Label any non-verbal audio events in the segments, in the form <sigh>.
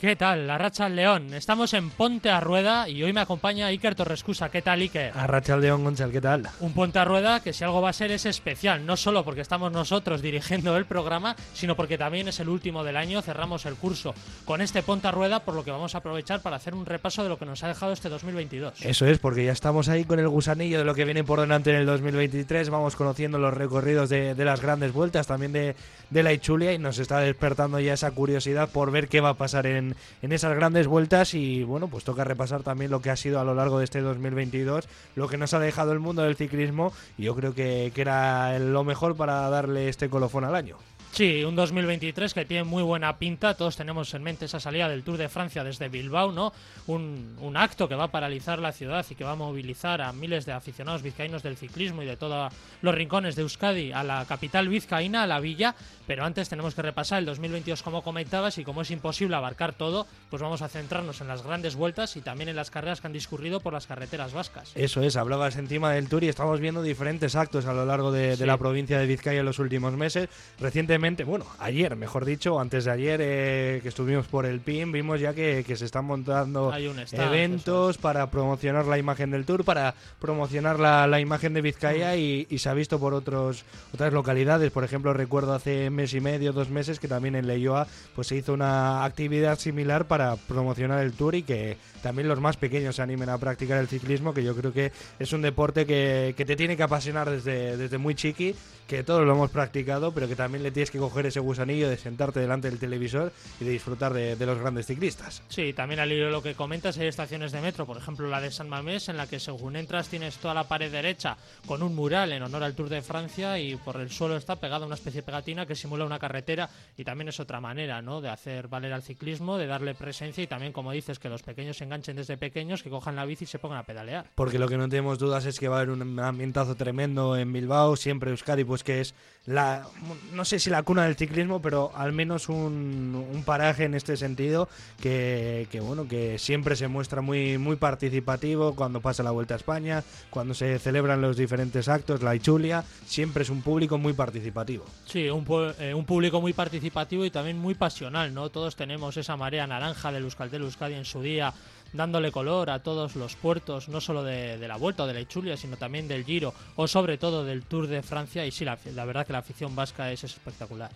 ¿Qué tal? La Racha al León. Estamos en Ponte a Rueda y hoy me acompaña Iker Torrescusa. ¿Qué tal, Iker? A Racha al León, Gonzalo, ¿qué tal? Un Ponte a Rueda que si algo va a ser es especial, no solo porque estamos nosotros dirigiendo el programa, sino porque también es el último del año, cerramos el curso con este Ponte a Rueda, por lo que vamos a aprovechar para hacer un repaso de lo que nos ha dejado este 2022. Eso es, porque ya estamos ahí con el gusanillo de lo que viene por delante en el 2023, vamos conociendo los recorridos de, las grandes vueltas, también de, de la Ichulia y nos está despertando ya esa curiosidad por ver qué va a pasar en, en esas grandes vueltas y bueno, pues toca repasar también lo que ha sido a lo largo de este 2022, lo que nos ha dejado el mundo del ciclismo y yo creo que, que era lo mejor para darle este colofón al año. Sí, un 2023 que tiene muy buena pinta. Todos tenemos en mente esa salida del Tour de Francia desde Bilbao, ¿no? Un, un, acto que va a paralizar la ciudad y que va a movilizar a miles de aficionados vizcaínos del ciclismo y de todos los rincones de Euskadi a la capital vizcaína, a la villa. Pero antes tenemos que repasar el 2022 como comentabas y como es imposible abarcar todo, pues vamos a centrarnos en las grandes vueltas y también en las carreras que han discurrido por las carreteras vascas. Eso es, hablabas encima del Tour y estamos viendo diferentes actos a lo largo de, de la provincia de Vizcaya en los últimos meses. Recientemente bueno, ayer, mejor dicho, antes de ayer eh, que estuvimos por el PIN, vimos ya que, se están montando eventos para promocionar la imagen del Tour, para promocionar la, imagen de Vizcaya y, se ha visto por otros otras localidades. Por ejemplo, recuerdo hace mes y medio, dos meses, que también en Leyoa pues, se hizo una actividad similar para promocionar el Tour y que también los más pequeños se animen a practicar el ciclismo, que yo creo que es un deporte que, te tiene que apasionar desde, desde muy chiqui, que todos lo hemos practicado, pero que también le tienes que coger ese gusanillo de sentarte delante del televisor y de disfrutar de, los grandes ciclistas. Sí, también al hilo de lo que comentas, hay estaciones de metro, por ejemplo la de San Mamés, en la que según entras tienes toda la pared derecha con un mural en honor al Tour de Francia y por el suelo está pegada una especie de pegatina que simula una carretera y también es otra manera ¿no? de hacer valer al ciclismo, de darle presencia y también, como dices, que los pequeños se enganchen desde pequeños, que cojan la bici y se pongan a pedalear. Porque lo que no tenemos dudas es que va a haber un ambientazo tremendo en Bilbao, siempre Euskadi, pues que es no sé si la cuna del ciclismo, pero al menos un, paraje en este sentido que, bueno, que siempre se muestra muy, muy participativo cuando pasa la Vuelta a España, cuando se celebran los diferentes actos, la Ichulia, siempre es un público muy participativo. Sí, un, eh, público muy participativo y también muy pasional, ¿no? Todos tenemos esa marea naranja del Euskaltel Euskadi en su día dándole color a todos los puertos, no solo de, la Vuelta o de la Ichulia, sino también del Giro o sobre todo del Tour de Francia. Y sí, la, la verdad que la afición vasca es espectacular.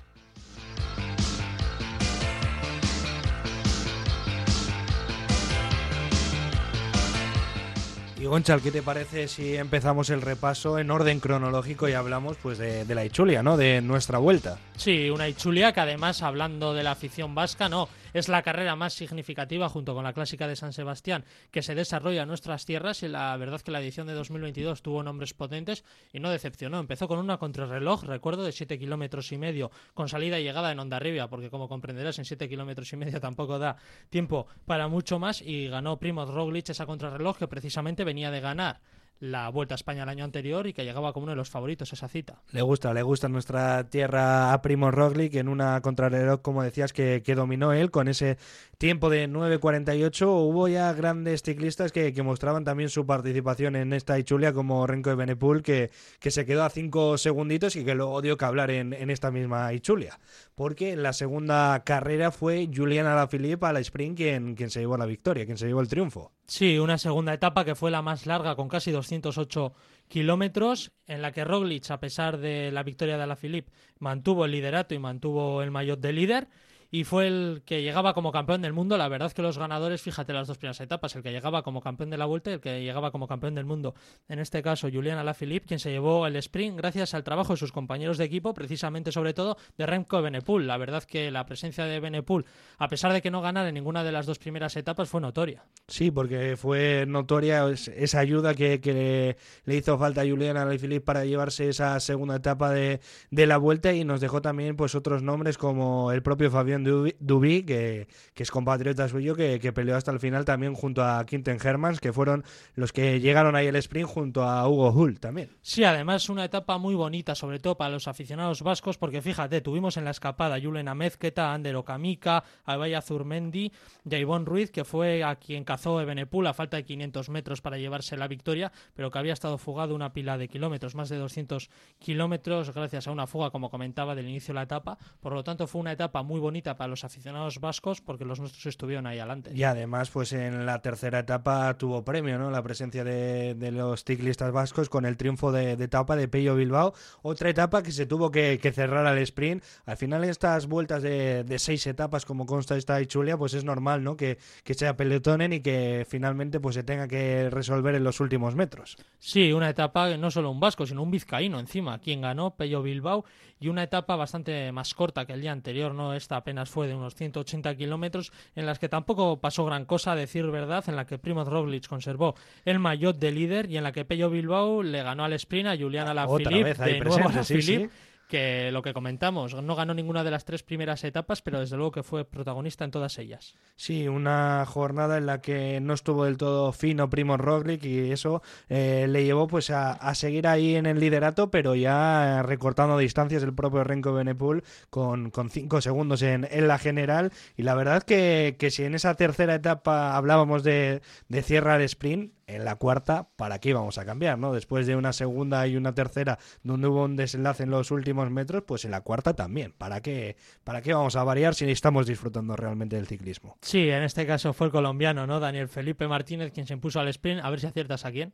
Y Gonchal, ¿qué te parece si empezamos el repaso en orden cronológico y hablamos pues de, de la Ichulia, ¿no? De nuestra vuelta. Sí, una Ichulia que además, hablando de la afición vasca, no, es la carrera más significativa junto con la clásica de San Sebastián que se desarrolla en nuestras tierras y la verdad que la edición de 2022 tuvo nombres potentes y no decepcionó. Empezó con una contrarreloj, recuerdo, de 7 kilómetros y medio con salida y llegada en Ondarribia, porque como comprenderás en 7 kilómetros y medio tampoco da tiempo para mucho más y ganó Primoz Roglic esa contrarreloj que precisamente venía de ganar la Vuelta a España el año anterior y que llegaba como uno de los favoritos esa cita. Le gusta, le gusta nuestra tierra a Primo Roglic en una contrarreloj, como decías, que, que, dominó él con ese tiempo de 9.48. Hubo ya grandes ciclistas que, mostraban también su participación en esta Ichulia, como Renko de Benepul, que, que se quedó a cinco segunditos y que luego dio que hablar en, en esta misma Ichulia. Porque la segunda carrera fue Julian Alaphilippe a la sprint quien, quien se llevó la victoria, quien se llevó el triunfo. Sí, una segunda etapa que fue la más larga, con casi 208 kilómetros, en la que Roglic, a pesar de la victoria de Alaphilippe, mantuvo el liderato y mantuvo el maillot de líder y fue el que llegaba como campeón del mundo. La verdad que los ganadores, fíjate las dos primeras etapas, el que llegaba como campeón de la vuelta y el que llegaba como campeón del mundo. En este caso, Julián Alaphilippe, quien se llevó el sprint gracias al trabajo de sus compañeros de equipo, precisamente sobre todo de Remco Benepul. La verdad que la presencia de Benepul, a pesar de que no ganara en ninguna de las dos primeras etapas, fue notoria. Sí, porque fue notoria esa ayuda que, le hizo falta a Julián Alaphilippe para llevarse esa segunda etapa de, de la vuelta y nos dejó también pues otros nombres como el propio Fabián Duby, que, es compatriota suyo, que, peleó hasta el final también junto a Quinten Hermans, que fueron los que llegaron ahí el sprint junto a Hugo Hull también. Sí, además una etapa muy bonita, sobre todo para los aficionados vascos, porque fíjate, tuvimos en la escapada Julen Amezqueta, Ander Okamika, Abaya Zurmendi y Ivonne Ruiz, que fue a quien cazó Ebenepul a falta de 500 metros para llevarse la victoria, pero que había estado fugado una pila de kilómetros, más de 200 kilómetros, gracias a una fuga, como comentaba, del inicio de la etapa. Por lo tanto, fue una etapa muy bonita para los aficionados vascos porque los nuestros estuvieron ahí adelante. Y además, pues en la tercera etapa tuvo premio, ¿no? La presencia de, los ciclistas vascos con el triunfo de, etapa de Pello Bilbao. Otra etapa que se tuvo que, cerrar al sprint. Al final, estas vueltas de, seis etapas, como consta esta Chulia, pues es normal, ¿no? Que, que sea peletonen y que finalmente pues se tenga que resolver en los últimos metros. Sí, una etapa no solo un vasco, sino un vizcaíno encima, quien ganó Pello Bilbao y una etapa bastante más corta que el día anterior, ¿no? Esta apenas fue de unos 180 kilómetros, en las que tampoco pasó gran cosa, a decir verdad, en la que Primoz Roglic conservó el maillot de líder y en la que Pello Bilbao le ganó al sprint a Juliana Alaphilippe, de nuevo Alaphilippe, que lo que comentamos, no ganó ninguna de las tres primeras etapas, pero desde luego que fue protagonista en todas ellas. Sí, una jornada en la que no estuvo del todo fino Primo Roglic y eso eh, le llevó pues a, seguir ahí en el liderato, pero ya recortando distancias el propio Renko Benepul con, con cinco segundos en, en, la general. Y la verdad que, que si en esa tercera etapa hablábamos de, de cierre al sprint, en la cuarta, ¿para qué íbamos a cambiar? ¿no? Después de una segunda y una tercera donde hubo un desenlace en los últimos metros, pues en la cuarta también. ¿Para qué, para qué vamos a variar si estamos disfrutando realmente del ciclismo? Sí, en este caso fue el colombiano, ¿no? Daniel Felipe Martínez quien se impuso al sprint. A ver si aciertas a quién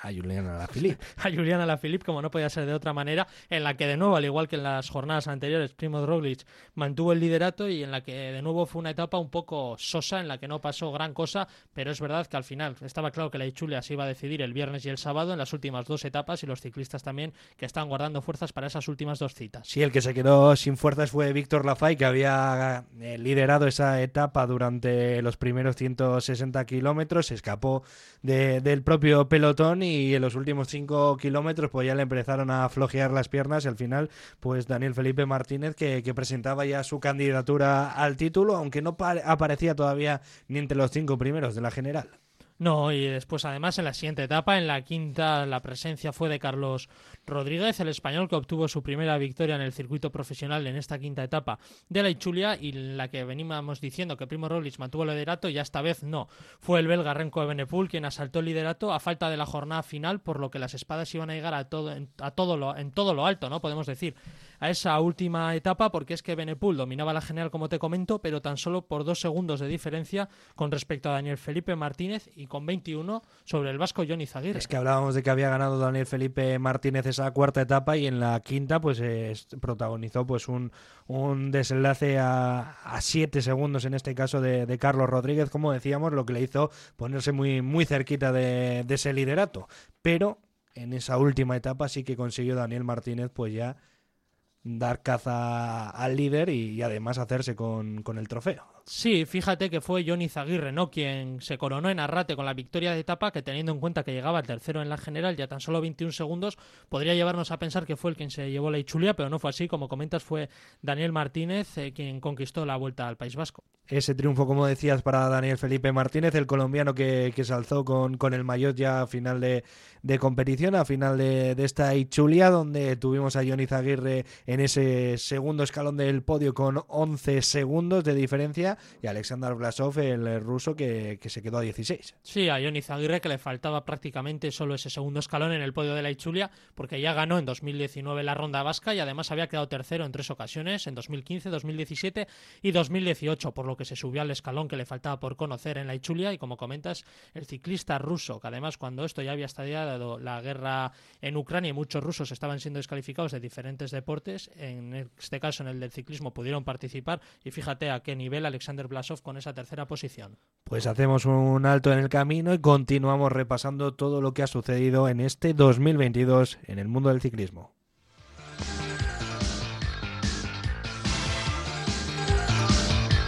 a Juliana <laughs> Alaphilippe. a Juliana Alaphilippe, como no podía ser de otra manera, en la que de nuevo, al igual que en las jornadas anteriores, Primo Roglic mantuvo el liderato y en la que de nuevo fue una etapa un poco sosa, en la que no pasó gran cosa, pero es verdad que al final estaba claro que la Ichulia se iba a decidir el viernes y el sábado en las últimas dos etapas y los ciclistas también que están guardando fuerzas para esas últimas dos citas. Sí, el que se quedó sin fuerzas fue Víctor Lafay, que había eh, liderado esa etapa durante los primeros 160 kilómetros, se escapó del propio pelotón y en los últimos cinco kilómetros pues ya le empezaron a flojear las piernas y al final pues Daniel Felipe Martínez que presentaba ya su candidatura al título, aunque no aparecía todavía ni entre los cinco primeros de la general. No, y después además en la siguiente etapa, en la quinta, la presencia fue de Carlos Rodríguez, el español que obtuvo su primera victoria en el circuito profesional en esta quinta etapa de la Ichulia y la que veníamos diciendo que Primo Roglic mantuvo el liderato y esta vez no. Fue el belga Renko Benepul quien asaltó el liderato a falta de la jornada final, por lo que las espadas iban a llegar a todo, a todo lo, en todo lo alto, ¿no? Podemos decir a esa última etapa porque es que Benepul dominaba la general como te comento, pero tan solo por dos segundos de diferencia con respecto a Daniel Felipe Martínez y con 21 sobre el vasco Johnny Zaguirre. Es que hablábamos de que había ganado Daniel Felipe Martínez esa cuarta etapa y en la quinta pues protagonizó pues un, un desenlace a, siete segundos en este caso de, Carlos Rodríguez, como decíamos, lo que le hizo ponerse muy, muy cerquita de ese liderato. Pero en esa última etapa sí que consiguió Daniel Martínez pues ya dar caza al líder y, además hacerse con, con, el trofeo. Sí, fíjate que fue Johnny Zaguirre, ¿no? Quien se coronó en Arrate con la victoria de etapa, que teniendo en cuenta que llegaba tercero en la general ya tan solo 21 segundos, podría llevarnos a pensar que fue el quien se llevó la Ichulia, pero no fue así. Como comentas, fue Daniel Martínez eh, quien conquistó la vuelta al País Vasco. Ese triunfo, como decías, para Daniel Felipe Martínez, el colombiano que, que se alzó con, con el maillot ya a final de, de competición, a final de, de esta Ichulia, donde tuvimos a Johnny Zaguirre en ese segundo escalón del podio con 11 segundos de diferencia y Alexander Blasov, el ruso, que, se quedó a 16. Sí, a Johnny Zaguirre que le faltaba prácticamente solo ese segundo escalón en el podio de la Ichulia, porque ya ganó en 2019 la ronda vasca y además había quedado tercero en tres ocasiones, en 2015, 2017 y 2018, por lo que se subió al escalón que le faltaba por conocer en la Ichulia y como comentas, el ciclista ruso, que además cuando esto ya había estallado la guerra en Ucrania y muchos rusos estaban siendo descalificados de diferentes deportes, en este caso en el del ciclismo pudieron participar y fíjate a qué nivel Alexander Blasov con esa tercera posición. Pues hacemos un alto en el camino y continuamos repasando todo lo que ha sucedido en este 2022 en el mundo del ciclismo.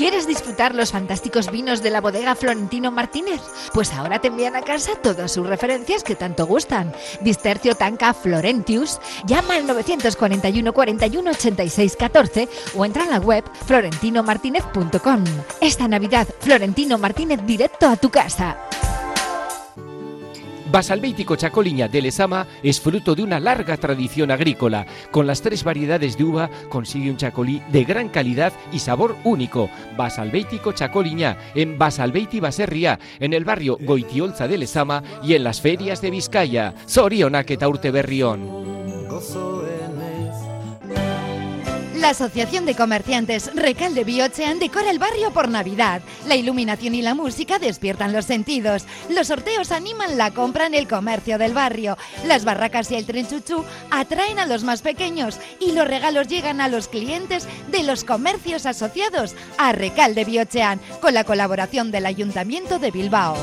¿Quieres disfrutar los fantásticos vinos de la bodega Florentino Martínez? Pues ahora te envían a casa todas sus referencias que tanto gustan. Distercio Tanca Florentius, llama al 941 41 86 14 o entra en la web florentinomartinez.com. Esta Navidad, Florentino Martínez directo a tu casa. Basalbeitico Chacoliña de Lesama es fruto de una larga tradición agrícola. Con las tres variedades de uva consigue un chacolí de gran calidad y sabor único. Basalbeitico Chacoliña en Basalbeiti Baserria, en el barrio Goitiolza de Lesama y en las ferias de Vizcaya. Sorionak eta urte berrión. La Asociación de Comerciantes Recalde Biochean decora el barrio por Navidad. La iluminación y la música despiertan los sentidos. Los sorteos animan la compra en el comercio del barrio. Las barracas y el tren chuchú atraen a los más pequeños y los regalos llegan a los clientes de los comercios asociados a Recalde Biochean con la colaboración del Ayuntamiento de Bilbao.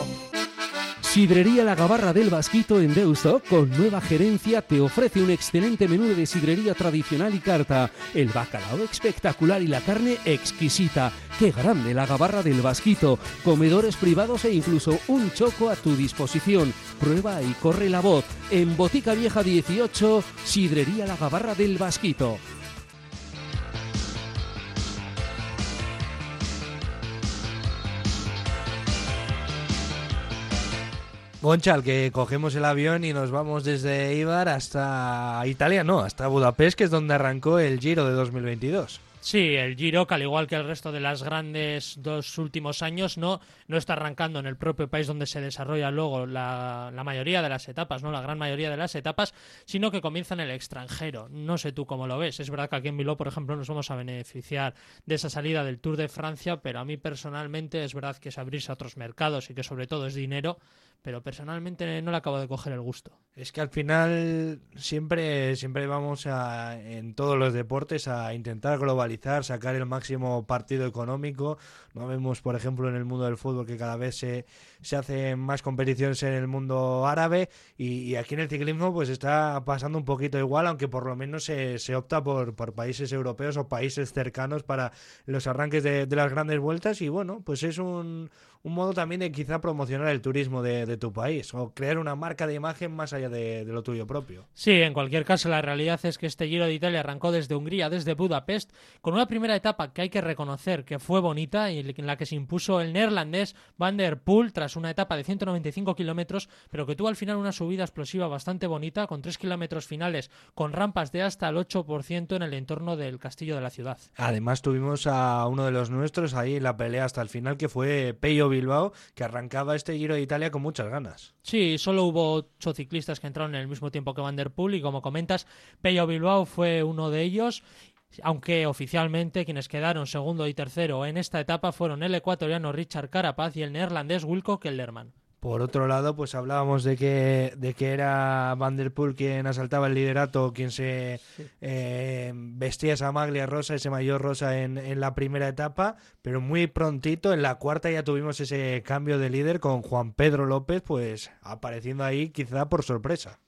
Sidrería La Gabarra del Vasquito en Deusto, con nueva gerencia, te ofrece un excelente menú de sidrería tradicional y carta. El bacalao espectacular y la carne exquisita. ¡Qué grande la Gabarra del Vasquito! Comedores privados e incluso un choco a tu disposición. Prueba y corre la voz. En Botica Vieja 18, Sidrería La Gabarra del Vasquito. Gonchal, que cogemos el avión y nos vamos desde Ibar hasta Italia, no, hasta Budapest, que es donde arrancó el Giro de 2022. Sí, el Giro, que al igual que el resto de las grandes dos últimos años, no, no está arrancando en el propio país donde se desarrolla luego la, mayoría de las etapas, no la gran mayoría de las etapas, sino que comienza en el extranjero. No sé tú cómo lo ves. Es verdad que aquí en Bilbao, por ejemplo, nos vamos a beneficiar de esa salida del Tour de Francia, pero a mí personalmente es verdad que es abrirse a otros mercados y que sobre todo es dinero pero personalmente no le acabo de coger el gusto. Es que al final siempre, siempre vamos a, en todos los deportes a intentar globalizar, sacar el máximo partido económico. No vemos, por ejemplo, en el mundo del fútbol que cada vez se, se hacen más competiciones en el mundo árabe y, aquí en el ciclismo pues está pasando un poquito igual, aunque por lo menos se, se opta por, por países europeos o países cercanos para los arranques de, de las grandes vueltas y bueno, pues es un, un modo también de quizá promocionar el turismo de, de, tu país o crear una marca de imagen más allá de, de, lo tuyo propio. Sí, en cualquier caso, la realidad es que este Giro de Italia arrancó desde Hungría, desde Budapest, con una primera etapa que hay que reconocer que fue bonita y en la que se impuso el neerlandés Van der Poel tras una etapa de 195 kilómetros, pero que tuvo al final una subida explosiva bastante bonita, con 3 kilómetros finales, con rampas de hasta el 8% en el entorno del castillo de la ciudad. Además, tuvimos a uno de los nuestros ahí en la pelea hasta el final, que fue Peyo Bilbao, que arrancaba este Giro de Italia con muchas ganas. Sí, solo hubo ocho ciclistas que entraron en el mismo tiempo que Van der Poel y como comentas, Peyo Bilbao fue uno de ellos aunque oficialmente quienes quedaron segundo y tercero en esta etapa fueron el ecuatoriano Richard Carapaz y el neerlandés Wilco Kelderman. Por otro lado, pues hablábamos de que, de que era Van der Poel quien asaltaba el liderato, quien se sí. eh, vestía esa maglia rosa, ese mayor rosa en, en, la primera etapa, pero muy prontito, en la cuarta ya tuvimos ese cambio de líder con Juan Pedro López, pues apareciendo ahí quizá por sorpresa.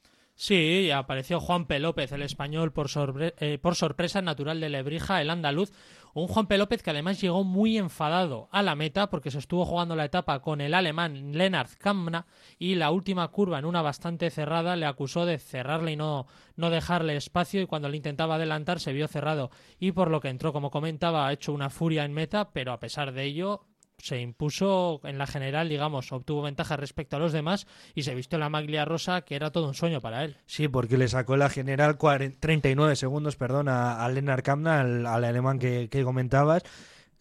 Sí, apareció Juan P. López, el español, por, eh, por sorpresa natural de Lebrija, el andaluz. Un Juan P. López que además llegó muy enfadado a la meta porque se estuvo jugando la etapa con el alemán Lennart Kamna y la última curva en una bastante cerrada le acusó de cerrarle y no, no dejarle espacio y cuando le intentaba adelantar se vio cerrado y por lo que entró, como comentaba, ha hecho una furia en meta, pero a pesar de ello se impuso en la general, digamos, obtuvo ventaja respecto a los demás y se vistió la maglia rosa, que era todo un sueño para él. Sí, porque le sacó la general 40, 39 segundos, perdón, a, a Lennart Kamna, al, al alemán que, que, comentabas.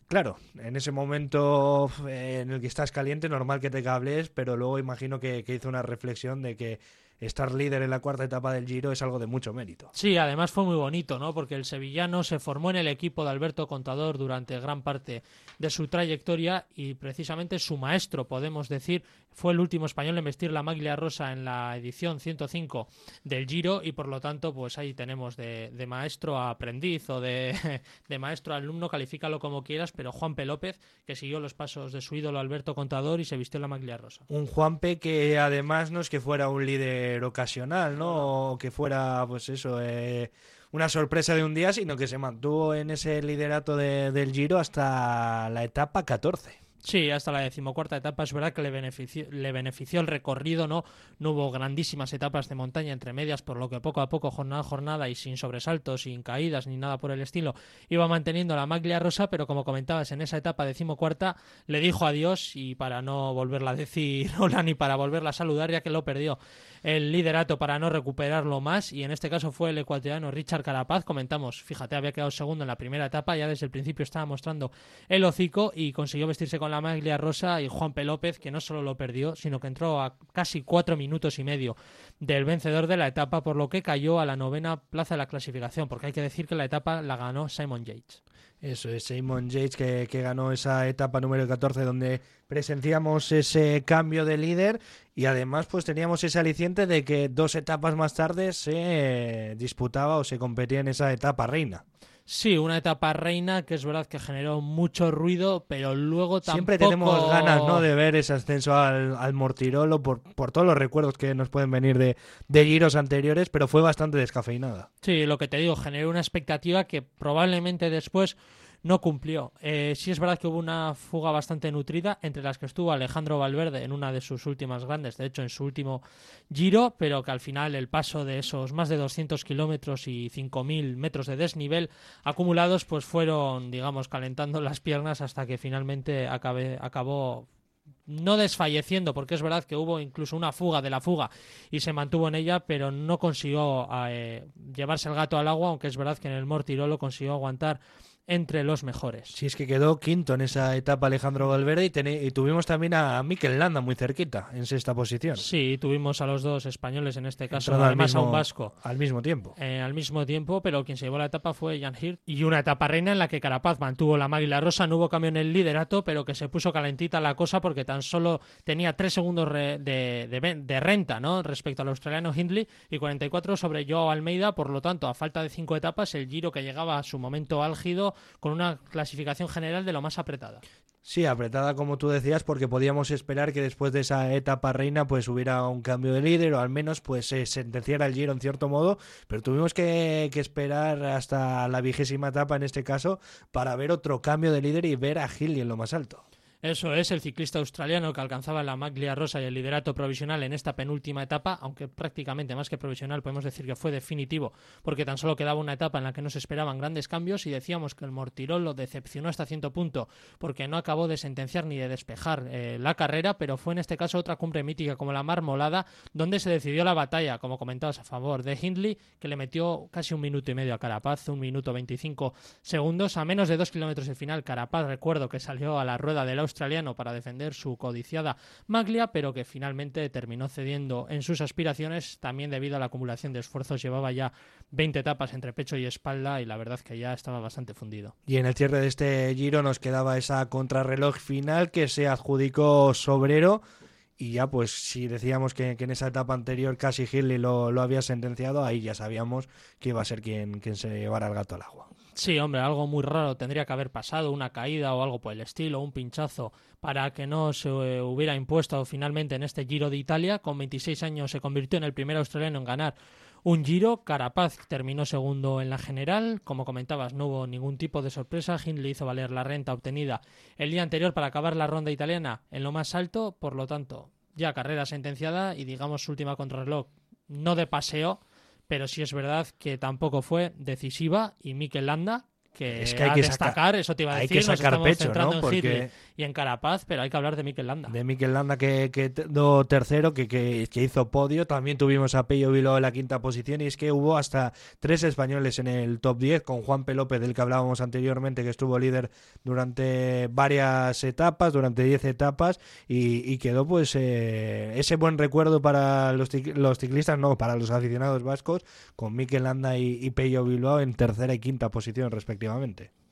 Claro, en ese momento eh, en el que estás caliente, normal que te cables, pero luego imagino que, que hizo una reflexión de que estar líder en la cuarta etapa del Giro es algo de mucho mérito. Sí, además fue muy bonito, ¿no? Porque el sevillano se formó en el equipo de Alberto Contador durante gran parte de su trayectoria y precisamente su maestro, podemos decir, fue el último español en vestir la maglia rosa en la edición 105 del Giro y por lo tanto, pues ahí tenemos de, de maestro a aprendiz o de, <laughs> de, maestro a alumno, califícalo como quieras, pero Juanpe López, que siguió los pasos de su ídolo Alberto Contador y se vistió la maglia rosa. Un Juanpe que además no es que fuera un líder ocasional, ¿no? O que fuera, pues eso, eh, una sorpresa de un día, sino que se mantuvo en ese liderato de, del Giro hasta la etapa 14. Sí, hasta la decimocuarta etapa es verdad que le benefició, le benefició el recorrido, ¿no? No hubo grandísimas etapas de montaña entre medias, por lo que poco a poco, jornada a jornada y sin sobresaltos, sin caídas ni nada por el estilo, iba manteniendo la maglia rosa, pero como comentabas, en esa etapa decimocuarta le dijo adiós y para no volverla a decir <laughs> hola ni para volverla a saludar, ya que lo perdió el liderato para no recuperarlo más y en este caso fue el ecuatoriano Richard Carapaz, comentamos, fíjate, había quedado segundo en la primera etapa, ya desde el principio estaba mostrando el hocico y consiguió vestirse con la maglia rosa y Juan P. López, que no solo lo perdió, sino que entró a casi cuatro minutos y medio del vencedor de la etapa, por lo que cayó a la novena plaza de la clasificación, porque hay que decir que la etapa la ganó Simon Yates. Eso es Simon Yates que, que, ganó esa etapa número 14 donde presenciamos ese cambio de líder y además pues teníamos ese aliciente de que dos etapas más tarde se disputaba o se competía en esa etapa reina. Sí, una etapa reina que es verdad que generó mucho ruido, pero luego tampoco... Siempre tenemos ganas ¿no? de ver ese ascenso al, al Mortirolo por, por, todos los recuerdos que nos pueden venir de, de, giros anteriores, pero fue bastante descafeinada. Sí, lo que te digo, generó una expectativa que probablemente después no cumplió. Eh, sí es verdad que hubo una fuga bastante nutrida, entre las que estuvo Alejandro Valverde en una de sus últimas grandes, de hecho en su último giro, pero que al final el paso de esos más de 200 kilómetros y 5.000 metros de desnivel acumulados, pues fueron, digamos, calentando las piernas hasta que finalmente acabó no desfalleciendo, porque es verdad que hubo incluso una fuga de la fuga y se mantuvo en ella, pero no consiguió eh, llevarse el gato al agua, aunque es verdad que en el Mortirolo consiguió aguantar entre los mejores. Sí, es que quedó quinto en esa etapa Alejandro Valverde y, y, tuvimos también a Mikel Landa muy cerquita en sexta posición. Sí, tuvimos a los dos españoles en este caso, Entrado además mismo, a un vasco. Al mismo tiempo. Eh, al mismo tiempo, pero quien se llevó la etapa fue Jan Hirt. Y una etapa reina en la que Carapaz mantuvo la maglia rosa, no hubo cambio en el liderato, pero que se puso calentita la cosa porque tan solo tenía tres segundos de, de, de, renta ¿no? respecto al australiano Hindley y 44 sobre Joao Almeida, por lo tanto, a falta de cinco etapas, el giro que llegaba a su momento álgido con una clasificación general de lo más apretada. Sí, apretada como tú decías, porque podíamos esperar que después de esa etapa reina pues hubiera un cambio de líder o al menos pues se sentenciara el giro en cierto modo, pero tuvimos que, esperar hasta la vigésima etapa en este caso para ver otro cambio de líder y ver a Gil en lo más alto. Eso es, el ciclista australiano que alcanzaba la maglia rosa y el liderato provisional en esta penúltima etapa, aunque prácticamente más que provisional podemos decir que fue definitivo, porque tan solo quedaba una etapa en la que no se esperaban grandes cambios y decíamos que el Mortirol lo decepcionó hasta cierto punto, porque no acabó de sentenciar ni de despejar eh, la carrera, pero fue en este caso otra cumbre mítica como la Marmolada, donde se decidió la batalla, como comentabas, a favor de Hindley, que le metió casi un minuto y medio a Carapaz, un minuto 25 segundos, a menos de dos kilómetros del final. Carapaz, recuerdo que salió a la rueda del australiano para defender su codiciada maglia, pero que finalmente terminó cediendo en sus aspiraciones, también debido a la acumulación de esfuerzos. Llevaba ya 20 etapas entre pecho y espalda y la verdad que ya estaba bastante fundido. Y en el cierre de este giro nos quedaba esa contrarreloj final que se adjudicó Sobrero. Y ya, pues, si decíamos que, en esa etapa anterior casi Hindley lo, lo, había sentenciado, ahí ya sabíamos que iba a ser quien, quien se llevara el gato al agua. Sí, hombre, algo muy raro tendría que haber pasado, una caída o algo por el estilo, un pinchazo, para que no se eh, hubiera impuesto finalmente en este Giro de Italia. Con 26 años se convirtió en el primer australiano en ganar un Giro. Carapaz terminó segundo en la general. Como comentabas, no hubo ningún tipo de sorpresa. Hindley hizo valer la renta obtenida el día anterior para acabar la ronda italiana en lo más alto. Por lo tanto, ya carrera sentenciada y digamos su última contrarreloj no de paseo, pero sí es verdad que tampoco fue decisiva y Mikel Landa, que, es que hay que destacar, sacar, eso te iba a hay decir, que sacar nos pecho, ¿no? Porque- y en Carapaz, pero hay que hablar de Mikel Landa. De Mikel Landa que, que quedó tercero, que, que, que hizo podio. También tuvimos a Pello Bilbao en la quinta posición. Y es que hubo hasta tres españoles en el top 10, con Juan P. López, del que hablábamos anteriormente, que estuvo líder durante varias etapas, durante 10 etapas. Y, y quedó pues eh, ese buen recuerdo para los, los ciclistas, no, para los aficionados vascos, con Mikel Landa y, y Pello Bilbao en tercera y quinta posición, respectivamente.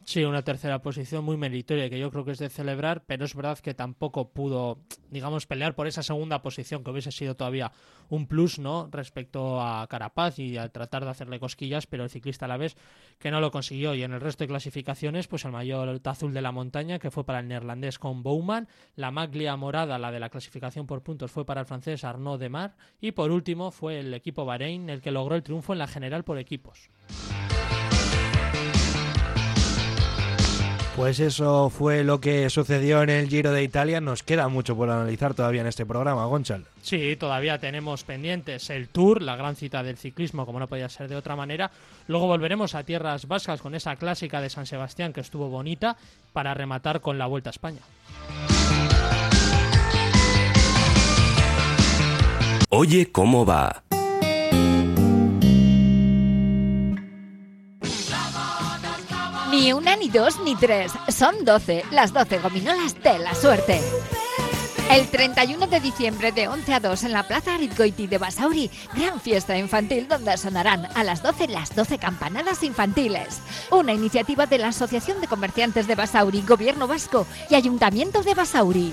Sí, una tercera posición muy meritoria que yo creo que es de celebrar, pero es verdad que tampoco pudo, digamos, pelear por esa segunda posición, que hubiese sido todavía un plus, ¿no? Respecto a Carapaz y a tratar de hacerle cosquillas, pero el ciclista a la vez que no lo consiguió. Y en el resto de clasificaciones, pues el mayor azul de la montaña, que fue para el neerlandés con Bowman, la maglia morada, la de la clasificación por puntos, fue para el francés Arnaud Demar, y por último fue el equipo Bahrein el que logró el triunfo en la general por equipos. Pues eso fue lo que sucedió en el Giro de Italia. Nos queda mucho por analizar todavía en este programa, Gonchal. Sí, todavía tenemos pendientes el Tour, la gran cita del ciclismo, como no podía ser de otra manera. Luego volveremos a tierras vascas con esa clásica de San Sebastián que estuvo bonita para rematar con la Vuelta a España. Oye, ¿cómo va? Ni una, ni dos, ni tres. Son doce, las doce gominolas de la suerte. El 31 de diciembre de 11 a 2 en la Plaza Aritgoiti de Basauri, gran fiesta infantil donde sonarán a las 12 las 12 campanadas infantiles. Una iniciativa de la Asociación de Comerciantes de Basauri, Gobierno Vasco y Ayuntamiento de Basauri.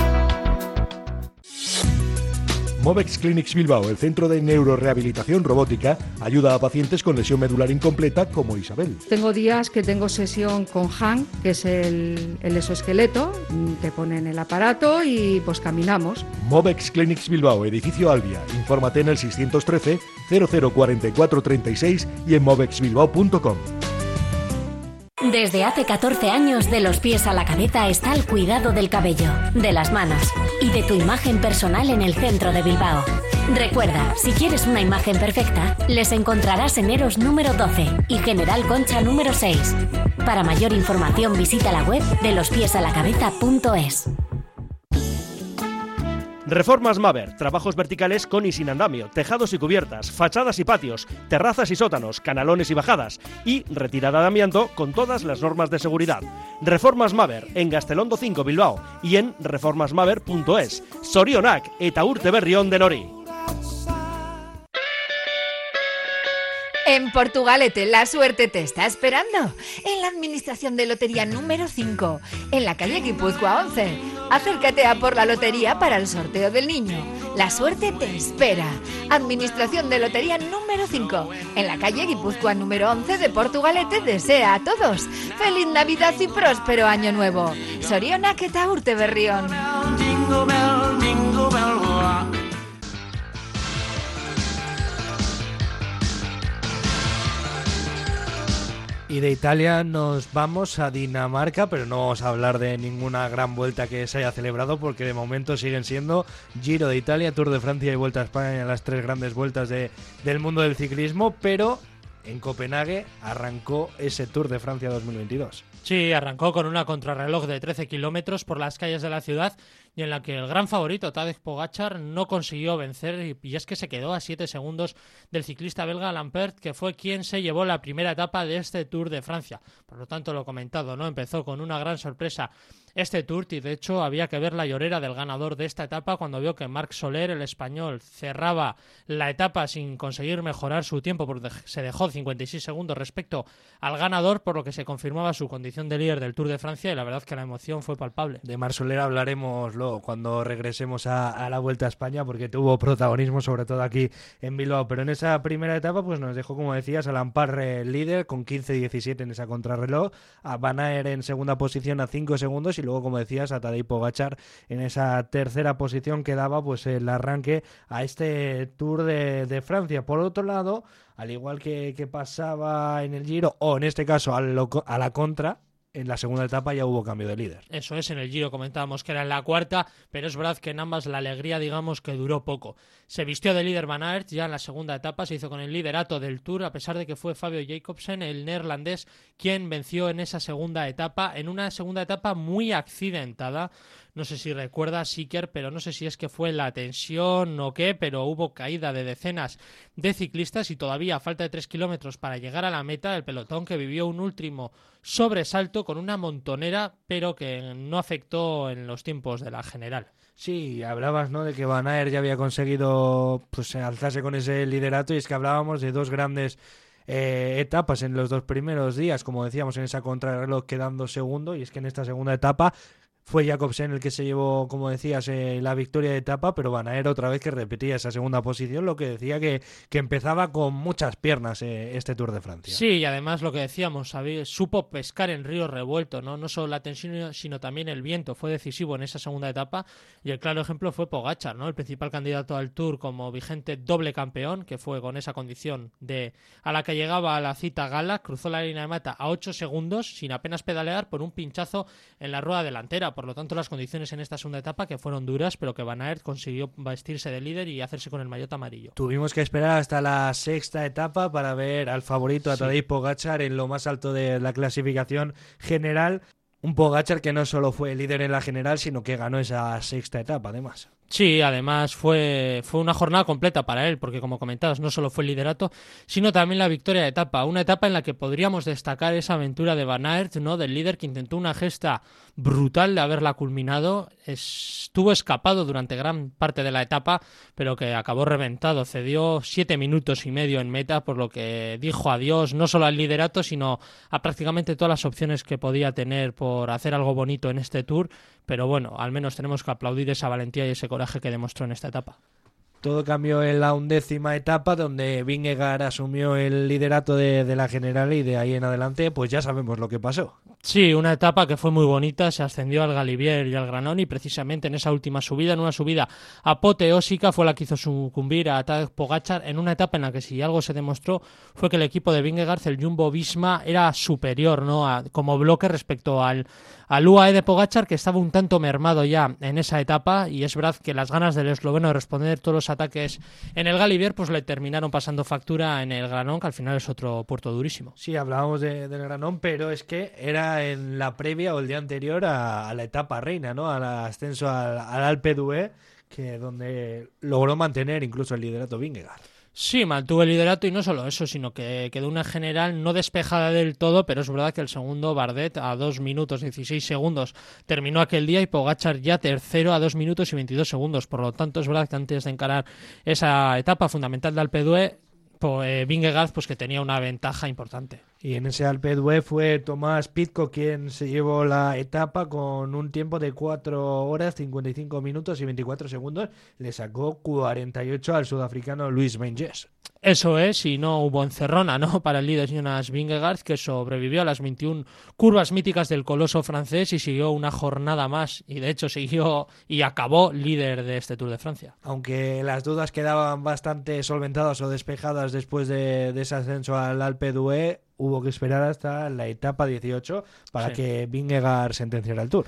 Movex Clinics Bilbao, el centro de neurorehabilitación robótica, ayuda a pacientes con lesión medular incompleta como Isabel. Tengo días que tengo sesión con Han, que es el, el exoesqueleto, te ponen el aparato y pues caminamos. Movex Clinics Bilbao, edificio Albia. Infórmate en el 613 004436 y en movexbilbao.com. Desde hace 14 años, de los pies a la cabeza está el cuidado del cabello, de las manos y de tu imagen personal en el centro de Bilbao. Recuerda, si quieres una imagen perfecta, les encontrarás en Eros número 12 y General Concha número 6. Para mayor información visita la web de lospiesalacabeza.es. Reformas Maver, trabajos verticales con y sin andamio, tejados y cubiertas, fachadas y patios, terrazas y sótanos, canalones y bajadas y retirada de amianto con todas las normas de seguridad. Reformas Maver en Gastelondo 5 Bilbao y en reformasmaver.es. Sorionak eta urte berrión de Nori. En Portugalete, la suerte te está esperando. En la administración de lotería número 5, en la calle Guipúzcoa 11. Acércate a por la lotería para el sorteo del niño. La suerte te espera. Administración de lotería número 5, en la calle Guipúzcoa número 11 de Portugalete desea a todos feliz Navidad y próspero año nuevo. Soriona eta urte berrión. Y de Italia nos vamos a Dinamarca, pero no vamos a hablar de ninguna gran vuelta que se haya celebrado porque de momento siguen siendo Giro de Italia, Tour de Francia y Vuelta a España, las tres grandes vueltas de, del mundo del ciclismo, pero en Copenhague arrancó ese Tour de Francia 2022. Sí, arrancó con una contrarreloj de 13 kilómetros por las calles de la ciudad y en la que el gran favorito Tadej Pogachar no consiguió vencer y es que se quedó a 7 segundos del ciclista belga Lampert que fue quien se llevó la primera etapa de este Tour de Francia. Por lo tanto, lo comentado, ¿no? Empezó con una gran sorpresa este y de hecho había que ver la llorera del ganador de esta etapa cuando vio que Marc Soler, el español, cerraba la etapa sin conseguir mejorar su tiempo porque se dejó 56 segundos respecto al ganador por lo que se confirmaba su condición de líder del Tour de Francia y la verdad que la emoción fue palpable. De Marc Soler hablaremos luego cuando regresemos a, a, la Vuelta a España porque tuvo protagonismo sobre todo aquí en Bilbao, pero en esa primera etapa pues nos dejó como decías a Lampard líder con 15-17 en esa contrarreloj, a Van Aert en segunda posición a 5 segundos y luego como decías a Tadej Pogachar en esa tercera posición que daba pues el arranque a este Tour de, Francia. Por otro lado, al igual que, que, pasaba en el Giro o en este caso a la contra, en la segunda etapa ya hubo cambio de líder. Eso es, en el Giro comentábamos que era en la cuarta, pero es verdad que en ambas la alegría, digamos, que duró poco. Se vistió de líder Van Aert ya en la segunda etapa, se hizo con el liderato del Tour, a pesar de que fue Fabio Jacobsen, el neerlandés, quien venció en esa segunda etapa, en una segunda etapa muy accidentada. No sé si recuerda Siker, pero no sé si es que fue la tensión o qué, pero hubo caída de decenas de ciclistas y todavía falta de tres kilómetros para llegar a la meta, el pelotón que vivió un último sobresalto con una montonera, pero que no afectó en los tiempos de la general. Sí, hablabas ¿no? de que Van ya había conseguido pues, alzarse con ese liderato y es que hablábamos de dos grandes eh, etapas en los dos primeros días, como decíamos en esa contrarreloj quedando segundo y es que en esta segunda etapa Fue Jacobsen el que se llevó, como decías, eh, la victoria de etapa, pero Van Aert otra vez que repetía esa segunda posición, lo que decía que, que empezaba con muchas piernas eh, este Tour de Francia. Sí, y además lo que decíamos, supo pescar en río revuelto, ¿no? No solo la tensión, sino también el viento fue decisivo en esa segunda etapa, y el claro ejemplo fue Pogachar, ¿no? El principal candidato al Tour como vigente doble campeón, que fue con esa condición de a la que llegaba a la cita gala, cruzó la línea de meta a 8 segundos sin apenas pedalear por un pinchazo en la rueda delantera por lo tanto, las condiciones en esta segunda etapa que fueron duras, pero que Van Aert consiguió vestirse de líder y hacerse con el maillot amarillo. Tuvimos que esperar hasta la sexta etapa para ver al favorito a Tadej Pogachar en lo más alto de la clasificación general. Un Pogachar que no solo fue líder en la general, sino que ganó esa sexta etapa, además. Sí, además fue, fue una jornada completa para él, porque como comentabas, no solo fue el liderato, sino también la victoria de etapa. Una etapa en la que podríamos destacar esa aventura de Van Aert, ¿no? del líder que intentó una gesta brutal de haberla culminado. Estuvo escapado durante gran parte de la etapa, pero que acabó reventado. Cedió siete minutos y medio en meta, por lo que dijo adiós no solo al liderato, sino a prácticamente todas las opciones que podía tener por hacer algo bonito en este tour. Pero bueno, al menos tenemos que aplaudir esa valentía y ese coraje que demostró en esta etapa. Todo cambió en la undécima etapa, donde Vingegaard asumió el liderato de, de, la general y de ahí en adelante, pues ya sabemos lo que pasó. Sí, una etapa que fue muy bonita, se ascendió al Galibier y al Granón y precisamente en esa última subida, en una subida apoteósica, fue la que hizo sucumbir a Tadej Pogachar en una etapa en la que si algo se demostró fue que el equipo de Vingegaard, el Jumbo Visma, era superior ¿no? A, como bloque respecto al, al UAE de Pogachar, que estaba un tanto mermado ya en esa etapa y es verdad que las ganas del esloveno de responder todos los ataques en el Galibier pues le terminaron pasando factura en el Granón, que al final es otro puerto durísimo. Sí, hablábamos de, del Granón, pero es que era en la previa o el día anterior a, a la etapa reina, ¿no? Al ascenso al, al Alpe d'Huez, que donde logró mantener incluso el liderato Vingegaard. Sí, mantuvo el liderato y no solo eso, sino que quedó una general no despejada del todo, pero es verdad que el segundo Bardet a 2 minutos 16 segundos terminó aquel día y Pogachar ya tercero a 2 minutos y 22 segundos. Por lo tanto, es verdad que antes de encarar esa etapa fundamental de Alpe pues, Vingegaard pues que tenía una ventaja importante. Y en ese Alpe d'Huez fue Tomás Pitco quien se llevó la etapa con un tiempo de 4 horas, 55 minutos y 24 segundos. Le sacó 48 al sudafricano Luis Menges. Eso es, y no hubo encerrona ¿no? <laughs> para el líder Jonas Vingegaard, que sobrevivió a las 21 curvas míticas del coloso francés y siguió una jornada más. Y de hecho siguió y acabó líder de este Tour de Francia. Aunque las dudas quedaban bastante solventadas o despejadas después de, de ese ascenso al Alpe d'Huez, hubo que esperar hasta la etapa 18 para Sí. que Vingegaard sentenciara el Tour.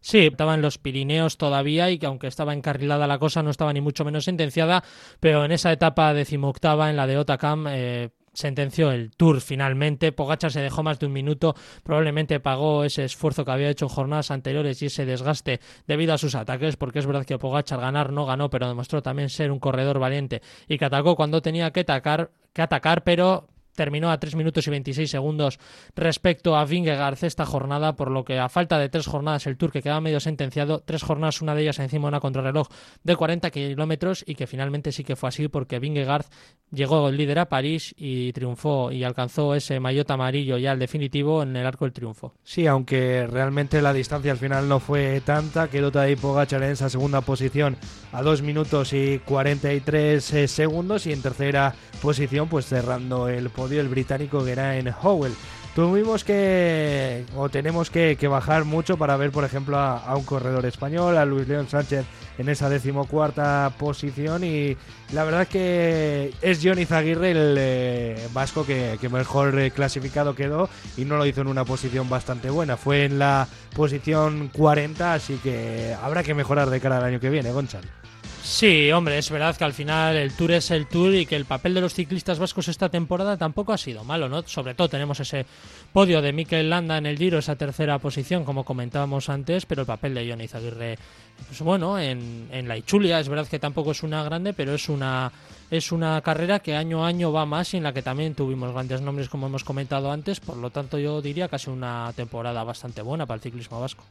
Sí, estaba en los Pirineos todavía y que aunque estaba encarrilada la cosa no estaba ni mucho menos sentenciada, pero en esa etapa decimoctava, en la de Otacam, eh, sentenció el Tour finalmente. Pogachar se dejó más de un minuto, probablemente pagó ese esfuerzo que había hecho en jornadas anteriores y ese desgaste debido a sus ataques, porque es verdad que Pogachar ganar no ganó, pero demostró también ser un corredor valiente y que atacó cuando tenía que atacar, que atacar pero terminó a 3 minutos y 26 segundos respecto a Vingegaard esta jornada, por lo que a falta de tres jornadas el Tour que quedaba medio sentenciado, tres jornadas, una de ellas encima de una contrarreloj de 40 kilómetros y que finalmente sí que fue así porque Vingegaard llegó líder a París y triunfó y alcanzó ese maillot amarillo ya el definitivo en el arco del triunfo. Sí, aunque realmente la distancia al final no fue tanta, quedó Tadej Pogacar en esa segunda posición a 2 minutos y 43 eh, segundos y en tercera posición pues cerrando el podio el británico Geraint Howell. Tuvimos que, o tenemos que, bajar mucho para ver, por ejemplo, a, un corredor español, a Luis León Sánchez en esa decimocuarta posición y la verdad que es Johnny Zaguirre el eh, vasco que, que mejor eh, clasificado quedó y no lo hizo en una posición bastante buena, fue en la posición 40, así que habrá que mejorar de cara al año que viene, Gonzalo. Sí, hombre, es verdad que al final el Tour es el Tour y que el papel de los ciclistas vascos esta temporada tampoco ha sido malo, ¿no? Sobre todo tenemos ese podio de Mikel Landa en el Giro, esa tercera posición, como comentábamos antes, pero el papel de Johnny Zaguirre, pues bueno, en, en la Ichulia es verdad que tampoco es una grande, pero es una es una carrera que año a año va más y en la que también tuvimos grandes nombres como hemos comentado antes, por lo tanto yo diría sido una temporada bastante buena para el ciclismo vasco.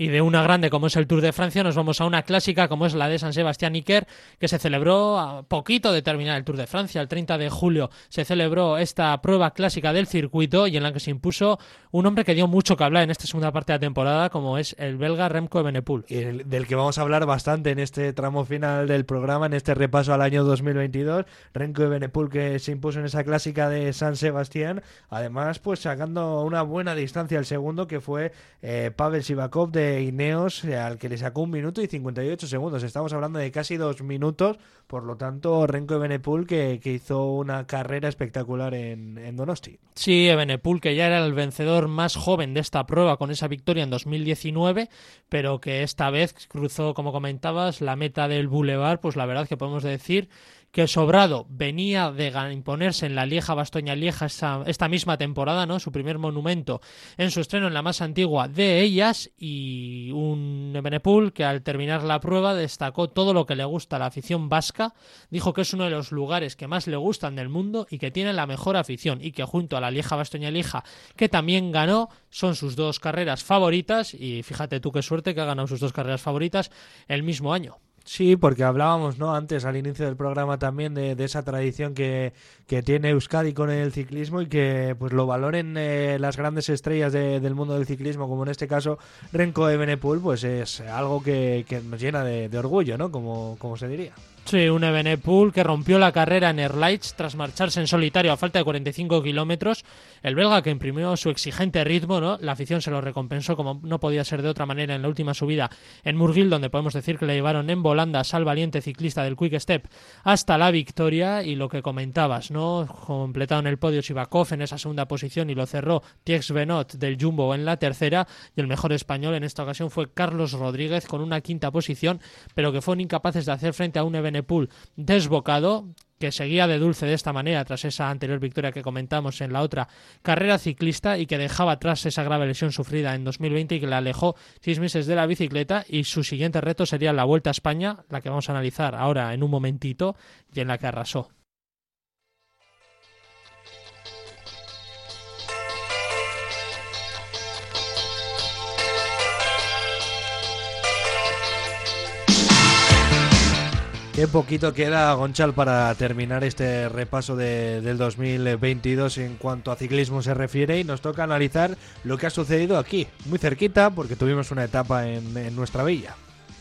Y de una grande como es el Tour de Francia nos vamos a una clásica como es la de San Sebastián Iker, que se celebró a poquito de terminar el Tour de Francia. El 30 de julio se celebró esta prueba clásica del circuito y en la que se impuso un hombre que dio mucho que hablar en esta segunda parte de la temporada, como es el belga Remco Evenepoel. Y del que vamos a hablar bastante en este tramo final del programa, en este repaso al año 2022. Remco Evenepoel que se impuso en esa clásica de San Sebastián, además pues sacando una buena distancia al segundo que fue eh, Pavel Sivakov de Ineos, eh, al que le sacó un minuto y 58 segundos. Estamos hablando de casi dos minutos, por lo tanto, Renko Benepul que, que hizo una carrera espectacular en, Donosti. Sí, Benepul que ya era el vencedor más joven de esta prueba con esa victoria en 2019, pero que esta vez cruzó, como comentabas, la meta del Boulevard, pues la verdad que podemos decir que Sobrado venía de imponerse en la Lieja Bastoña Lieja esta, misma temporada, ¿no? Su primer monumento en su estreno en la más antigua de ellas y un Benepul que al terminar la prueba destacó todo lo que le gusta a la afición vasca, dijo que es uno de los lugares que más le gustan del mundo y que tiene la mejor afición y que junto a la Lieja Bastoña Lieja que también ganó son sus dos carreras favoritas y fíjate tú qué suerte que ha ganado sus dos carreras favoritas el mismo año. Sí, porque hablábamos ¿no? antes al inicio del programa también de, esa tradición que, que, tiene Euskadi con el ciclismo y que pues lo valoren eh, las grandes estrellas del mundo del ciclismo, como en este caso Renko Evenepoel, pues es algo que, que nos llena de, de orgullo, ¿no? Como, como se diría. Sí, un Evenepoel que rompió la carrera en Airlights tras marcharse en solitario a falta de 45 kilómetros. El belga que imprimió su exigente ritmo, ¿no? La afición se lo recompensó como no podía ser de otra manera en la última subida en Murgil, donde podemos decir que le llevaron en volandas al valiente ciclista del Quick Step hasta la victoria. Y lo que comentabas, ¿no? Completaron el podio Sivakov en esa segunda posición y lo cerró Tiex Benot del Jumbo en la tercera. Y el mejor español en esta ocasión fue Carlos Rodríguez con una quinta posición, pero que fueron incapaces de hacer frente a un Evenepoel Pool desbocado, que seguía de dulce de esta manera tras esa anterior victoria que comentamos en la otra carrera ciclista y que dejaba atrás esa grave lesión sufrida en 2020 y que le alejó seis meses de la bicicleta y su siguiente reto sería la Vuelta a España, la que vamos a analizar ahora en un momentito y en la que arrasó. Qué poquito queda, Gonchal, para terminar este repaso de, del 2022 en cuanto a ciclismo se refiere y nos toca analizar lo que ha sucedido aquí, muy cerquita, porque tuvimos una etapa en, en nuestra villa.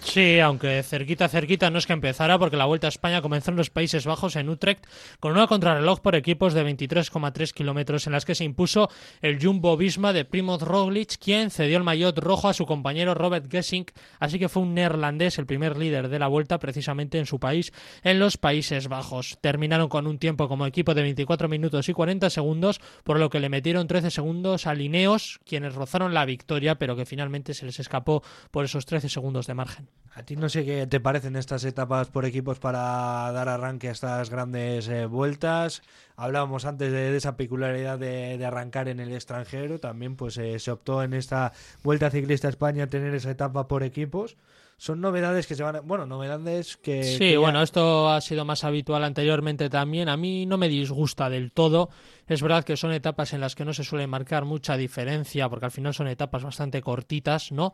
Sí, aunque cerquita, cerquita no es que empezara, porque la Vuelta a España comenzó en los Países Bajos, en Utrecht, con una contrarreloj por equipos de 23,3 kilómetros, en las que se impuso el Jumbo Visma de Primoz Roglic, quien cedió el maillot rojo a su compañero Robert Gessink, así que fue un neerlandés el primer líder de la Vuelta, precisamente en su país, en los Países Bajos. Terminaron con un tiempo como equipo de 24 minutos y 40 segundos, por lo que le metieron 13 segundos a Lineos, quienes rozaron la victoria, pero que finalmente se les escapó por esos 13 segundos de margen. A ti no sé qué te parecen estas etapas por equipos para dar arranque a estas grandes eh, vueltas. Hablábamos antes de, esa peculiaridad de, arrancar en el extranjero. También pues eh, se optó en esta Vuelta Ciclista a España tener esa etapa por equipos son novedades que se van a, bueno novedades que sí bueno esto ha sido más habitual anteriormente también a mí no me disgusta del todo es verdad que son etapas en las que no se suele marcar mucha diferencia, porque al final son etapas bastante cortitas, ¿no?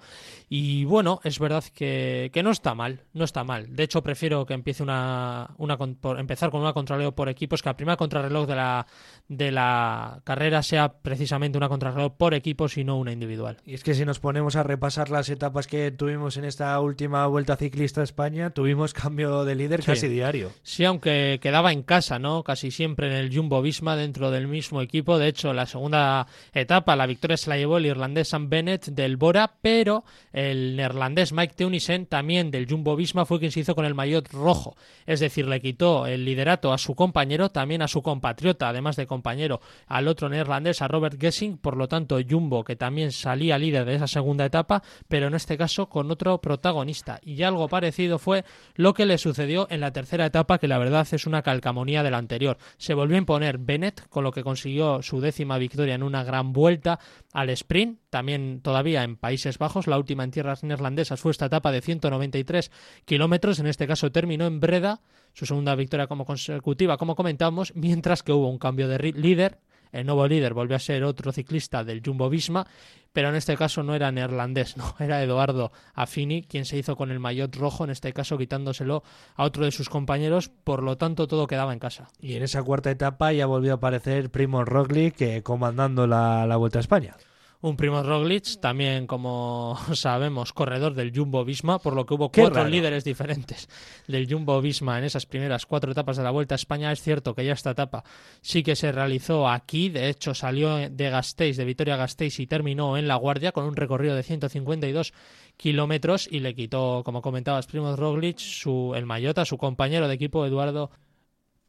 Y bueno, es verdad que, que no está mal, no está mal. De hecho, prefiero que empiece una, una por empezar con una contrarreloj por equipos, que la primera contrarreloj de la, de la carrera sea precisamente una contrarreloj por equipos y no una individual. Y es que si nos ponemos a repasar las etapas que tuvimos en esta última vuelta ciclista a España, tuvimos <laughs> cambio de líder casi diario. Sí, aunque quedaba en casa, ¿no? Casi siempre en el Jumbo Visma dentro del mismo equipo. De hecho, la segunda etapa, la victoria se la llevó el irlandés Sam Bennett del Bora, pero el neerlandés Mike Teunissen, también del Jumbo Visma, fue quien se hizo con el maillot rojo. Es decir, le quitó el liderato a su compañero, también a su compatriota, además de compañero, al otro neerlandés, a Robert Gessing. Por lo tanto, Jumbo, que también salía líder de esa segunda etapa, pero en este caso con otro protagonista. Y algo parecido fue lo que le sucedió en la tercera etapa, que la verdad es una calcamonía de la anterior. Se volvió a imponer Bennett, con lo que consiguió su décima victoria en una gran vuelta al sprint, también todavía en Países Bajos, la última en tierras neerlandesas fue esta etapa de 193 kilómetros, en este caso terminó en Breda, su segunda victoria como consecutiva, como comentamos, mientras que hubo un cambio de líder El nuevo líder volvió a ser otro ciclista del Jumbo Visma, pero en este caso no era neerlandés, <laughs> no, era Eduardo Affini quien se hizo con el maillot rojo, en este caso quitándoselo a otro de sus compañeros, por lo tanto todo quedaba en casa. Y en esa cuarta etapa ya volvió a aparecer Primo Roglic que comandando la, la Vuelta a España un Primo Roglic, también como <laughs> sabemos, corredor del Jumbo Visma, por lo que hubo cuatro líderes diferentes del Jumbo Visma en esas primeras cuatro etapas de la Vuelta a España. Es cierto que ya esta etapa sí que se realizó aquí, de hecho salió de Gasteiz, de Vitoria Gasteiz y terminó en La Guardia con un recorrido de 152 kilómetros y le quitó, como comentabas, Primo Roglic, su, el Mayota, su compañero de equipo Eduardo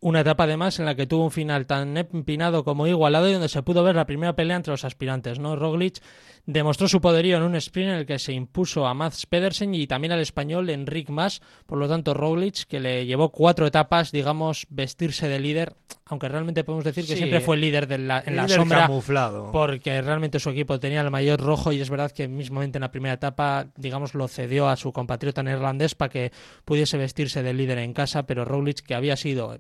una etapa además en la que tuvo un final tan empinado como igualado y donde se pudo ver la primera pelea entre los aspirantes. ¿no? Roglic demostró su poderío en un sprint en el que se impuso a Mats Pedersen y también al español Enric Mas. Por lo tanto, Roglic, que le llevó cuatro etapas, digamos, vestirse de líder, aunque realmente podemos decir que siempre fue el líder de la, en la sombra. Camuflado. Porque realmente su equipo tenía el mayor rojo y es verdad que mismamente en la primera etapa, digamos, lo cedió a su compatriota neerlandés para que pudiese vestirse de líder en casa, pero Roglic, que había sido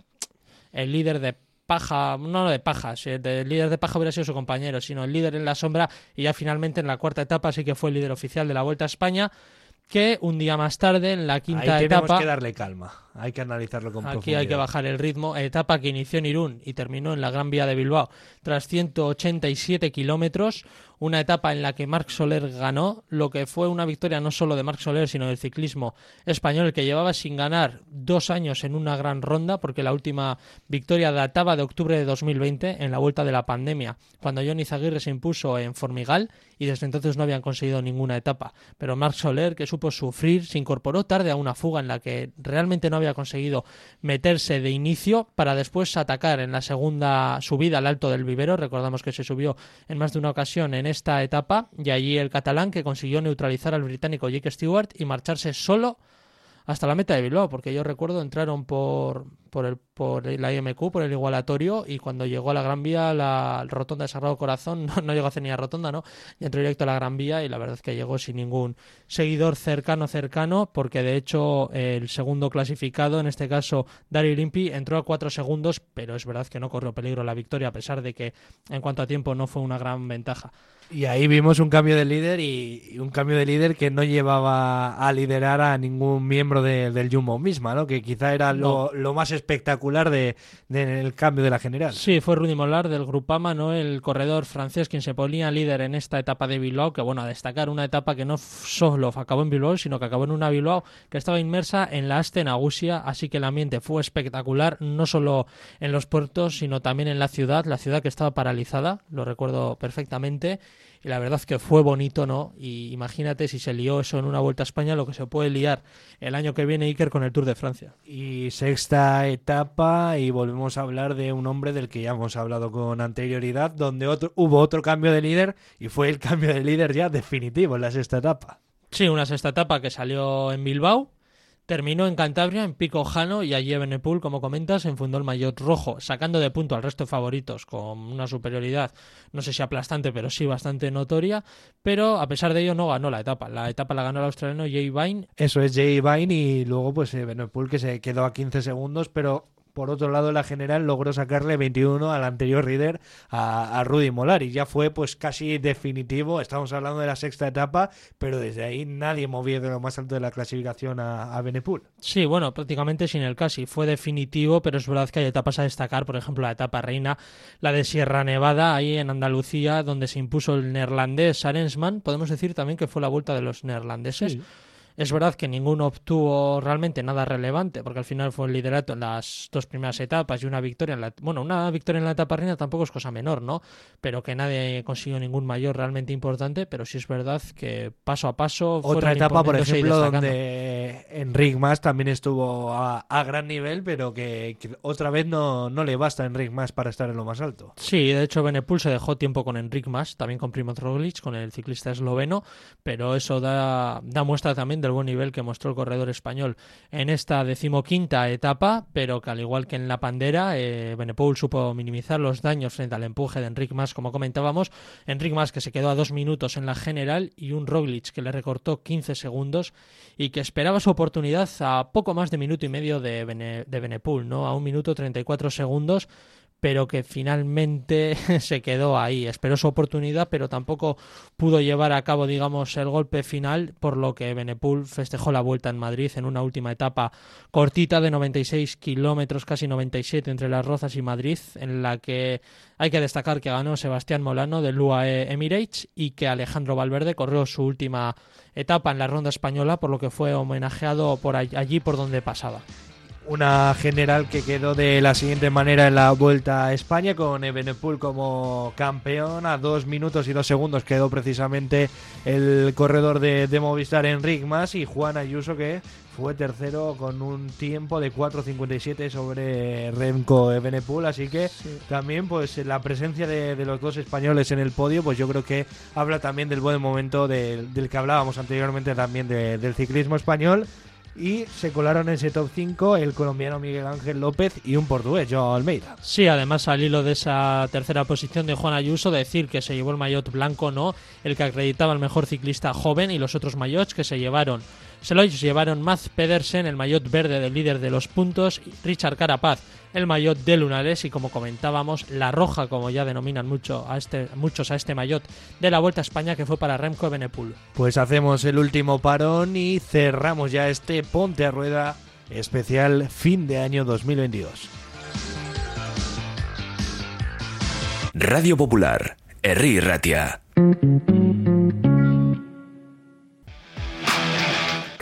el líder de paja, no de paja, el líder de paja hubiera sido su compañero, sino el líder en la sombra y ya finalmente en la cuarta etapa sí que fue el líder oficial de la Vuelta a España que un día más tarde, en la quinta Ahí etapa. Tenemos que darle calma, hay que analizarlo con Aquí hay que bajar el ritmo. Etapa que inició en Irún y terminó en la Gran Vía de Bilbao, tras 187 kilómetros una etapa en la que Marc Soler ganó, lo que fue una victoria no solo de Marc Soler, sino del ciclismo español, que llevaba sin ganar dos años en una gran ronda, porque la última victoria databa de octubre de 2020, en la vuelta de la pandemia, cuando Johnny Zaguirre se impuso en Formigal y desde entonces no habían conseguido ninguna etapa. Pero Marc Soler, que supo sufrir, se incorporó tarde a una fuga en la que realmente no había conseguido meterse de inicio para después atacar en la segunda subida al alto del vivero. Recordamos que se subió en más de una ocasión en esta etapa y allí el catalán que consiguió neutralizar al británico Jake Stewart y marcharse solo hasta la meta de Bilbao, porque yo recuerdo entraron por, por, el, por la IMQ, por el igualatorio, y cuando llegó a la Gran Vía, la rotonda de Sagrado Corazón, <laughs> no, llegó a hacer ni a rotonda, ¿no? Y entró directo a la Gran Vía, y la verdad es que llegó sin ningún seguidor cercano, cercano, porque de hecho el segundo clasificado, en este caso Dario Limpi, entró a cuatro segundos, pero es verdad que no corrió peligro la victoria, a pesar de que en cuanto a tiempo no fue una gran ventaja. Y ahí vimos un cambio de líder y, un cambio de líder que no llevaba a liderar a ningún miembro del Jumbo misma, ¿no? Que quizá era lo, más espectacular del de, cambio de la general. Sí, fue Rudy Mollard del Grupama, ¿no? El corredor francés quien se ponía líder en esta etapa de Bilbao, que bueno, a destacar una etapa que no solo acabó en Bilbao, sino que acabó en una Bilbao que estaba inmersa en la Aste Agusia, así que el ambiente fue espectacular, no solo en los puertos, sino también en la ciudad, la ciudad que estaba paralizada, lo recuerdo perfectamente y la verdad que fue bonito, ¿no? Y imagínate si se lió eso en una Vuelta a España, lo que se puede liar el año que viene Iker con el Tour de Francia. Y sexta etapa y volvemos a hablar de un hombre del que ya hemos hablado con anterioridad, donde otro, hubo otro cambio de líder y fue el cambio de líder ya definitivo en la sexta etapa. Sí, una sexta etapa que salió en Bilbao Terminó en Cantabria, en Pico Jano, y allí Benepul, como comentas, enfundó el maillot rojo, sacando de punto al resto de favoritos con una superioridad, no sé si aplastante, pero sí bastante notoria. Pero a pesar de ello, no ganó la etapa. La etapa la ganó el australiano Jay Vine. Eso es Jay Vine, y luego, pues Benepul que se quedó a 15 segundos, pero por otro lado, la general logró sacarle 21 al anterior líder, a, Rudy Molar, y ya fue pues casi definitivo. Estamos hablando de la sexta etapa, pero desde ahí nadie movía de lo más alto de la clasificación a, a Benepul. Sí, bueno, prácticamente sin el casi. Fue definitivo, pero es verdad que hay etapas a destacar, por ejemplo, la etapa reina, la de Sierra Nevada, ahí en Andalucía, donde se impuso el neerlandés Sarensman. Podemos decir también que fue la vuelta de los neerlandeses. Es verdad que ninguno obtuvo realmente nada relevante, porque al final fue el liderato en las dos primeras etapas y una victoria en la... Bueno, una victoria en la etapa reina tampoco es cosa menor, ¿no? Pero que nadie consiguió ningún mayor realmente importante, pero sí es verdad que paso a paso... Otra etapa, por ejemplo, donde Enric Mas también estuvo a, gran nivel, pero que, otra vez no, no le basta a Enric Mas para estar en lo más alto. Sí, de hecho Benepul se dejó tiempo con Enric Mas, también con Primoz Roglic, con el ciclista esloveno, pero eso da, da muestra también del buen nivel que mostró el corredor español en esta decimoquinta etapa, pero que al igual que en la pandera, eh, Benepul supo minimizar los daños frente al empuje de Enric Mas, como comentábamos. Enric Mas que se quedó a dos minutos en la general y un Roglic que le recortó 15 segundos y que esperaba su oportunidad a poco más de minuto y medio de, Benepul, ¿no? A un minuto 34 segundos pero que finalmente <laughs> se quedó ahí. Esperó su oportunidad, pero tampoco pudo llevar a cabo, digamos, el golpe final, por lo que Benepul festejó la vuelta en Madrid en una última etapa cortita de 96 kilómetros, casi 97 entre Las Rozas y Madrid, en la que hay que destacar que ganó Sebastián Molano del UAE Emirates y que Alejandro Valverde corrió su última etapa en la ronda española, por lo que fue homenajeado por allí por donde pasaba una general que quedó de la siguiente manera en la Vuelta a España con Ebenepul como campeón. A dos minutos y dos segundos quedó precisamente el corredor de, Movistar Enric Mas y Juan Ayuso que fue tercero con un tiempo de 4.57 sobre Remco Ebenepul. Así que también pues la presencia de, los dos españoles en el podio pues yo creo que habla también del buen momento del que hablábamos anteriormente también del ciclismo español y se colaron en ese top 5 el colombiano Miguel Ángel López y un portugués, Joao Almeida. Sí, además al hilo de esa tercera posición de Juan Ayuso, decir que se llevó el maillot blanco, no, el que acreditaba el mejor ciclista joven y los otros maillots que se llevaron se lo llevaron Mats Pedersen, el maillot verde del líder de los puntos, Richard Carapaz, el maillot de Lunares y como comentábamos, la roja, como ya denominan mucho a este, muchos a este maillot de la Vuelta a España que fue para Remco Benepul. Pues hacemos el último parón y cerramos ya este Ponte a Rueda especial fin de año 2022. Radio Popular, Herri Ratia.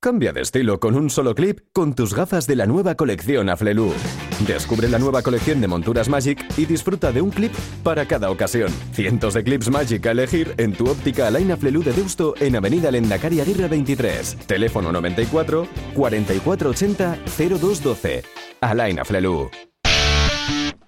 Cambia de estilo con un solo clip con tus gafas de la nueva colección Aflelu. Descubre la nueva colección de monturas Magic y disfruta de un clip para cada ocasión. Cientos de clips Magic a elegir en tu óptica Alain Aflelu de Deusto en Avenida Lendakari Aguirre 23. Teléfono 94 4480 0212. Alain Aflelu.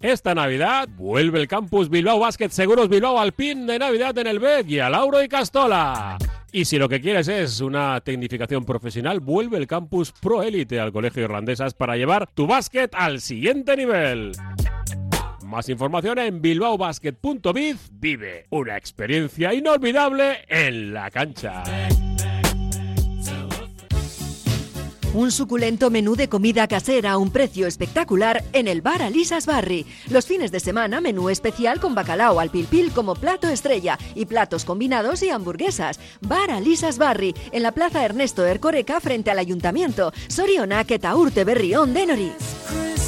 Esta Navidad vuelve el campus Bilbao Basket Seguros Bilbao al pin de Navidad en el BED y a Lauro y Castola. Y si lo que quieres es una tecnificación profesional, vuelve el campus Pro Elite al Colegio Irlandesas para llevar tu básquet al siguiente nivel. Más información en bilbaobasket.biz. Vive una experiencia inolvidable en la cancha. Un suculento menú de comida casera a un precio espectacular en el bar Alisas Barri. Los fines de semana, menú especial con bacalao al pilpil como plato estrella y platos combinados y hamburguesas. Bar Alisas Barri, en la plaza Ernesto Ercoreca frente al ayuntamiento. Soriona, Urte Berrión de.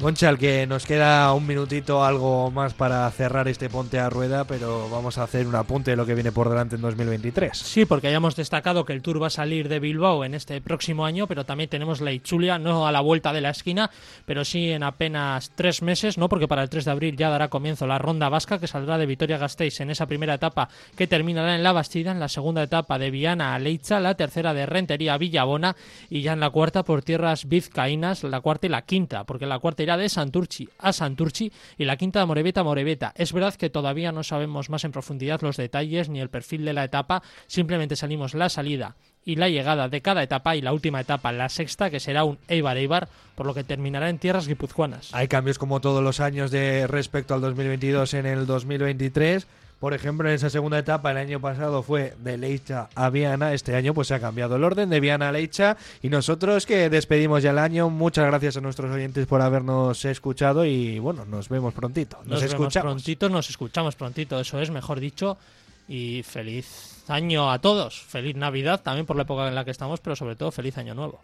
Gonchal, que nos queda un minutito algo más para cerrar este ponte a rueda, pero vamos a hacer un apunte de lo que viene por delante en 2023. Sí, porque hayamos destacado que el Tour va a salir de Bilbao en este próximo año, pero también tenemos la Itzulia, no a la vuelta de la esquina, pero sí en apenas tres meses, ¿no? Porque para el 3 de abril ya dará comienzo la ronda vasca, que saldrá de Vitoria-Gasteiz en esa primera etapa que terminará en La Bastida, en la segunda etapa de Viana a Leitza, la tercera de Rentería a Villabona y ya en la cuarta por tierras vizcaínas, la cuarta y la quinta, porque la cuarta de Santurchi a Santurchi y la quinta de Moreveta a Moreveta. Es verdad que todavía no sabemos más en profundidad los detalles ni el perfil de la etapa, simplemente salimos la salida y la llegada de cada etapa y la última etapa, la sexta, que será un Eibar-Eibar, por lo que terminará en tierras guipuzcoanas. Hay cambios como todos los años de respecto al 2022 en el 2023. Por ejemplo, en esa segunda etapa el año pasado fue de Leicha a Viana, este año pues se ha cambiado el orden de Viana a Leicha y nosotros que despedimos ya el año, muchas gracias a nuestros oyentes por habernos escuchado y bueno, nos vemos prontito. Nos, nos escuchamos prontito, nos escuchamos prontito, eso es, mejor dicho. y feliz año a todos. Feliz Navidad también por la época en la que estamos, pero sobre todo feliz año nuevo.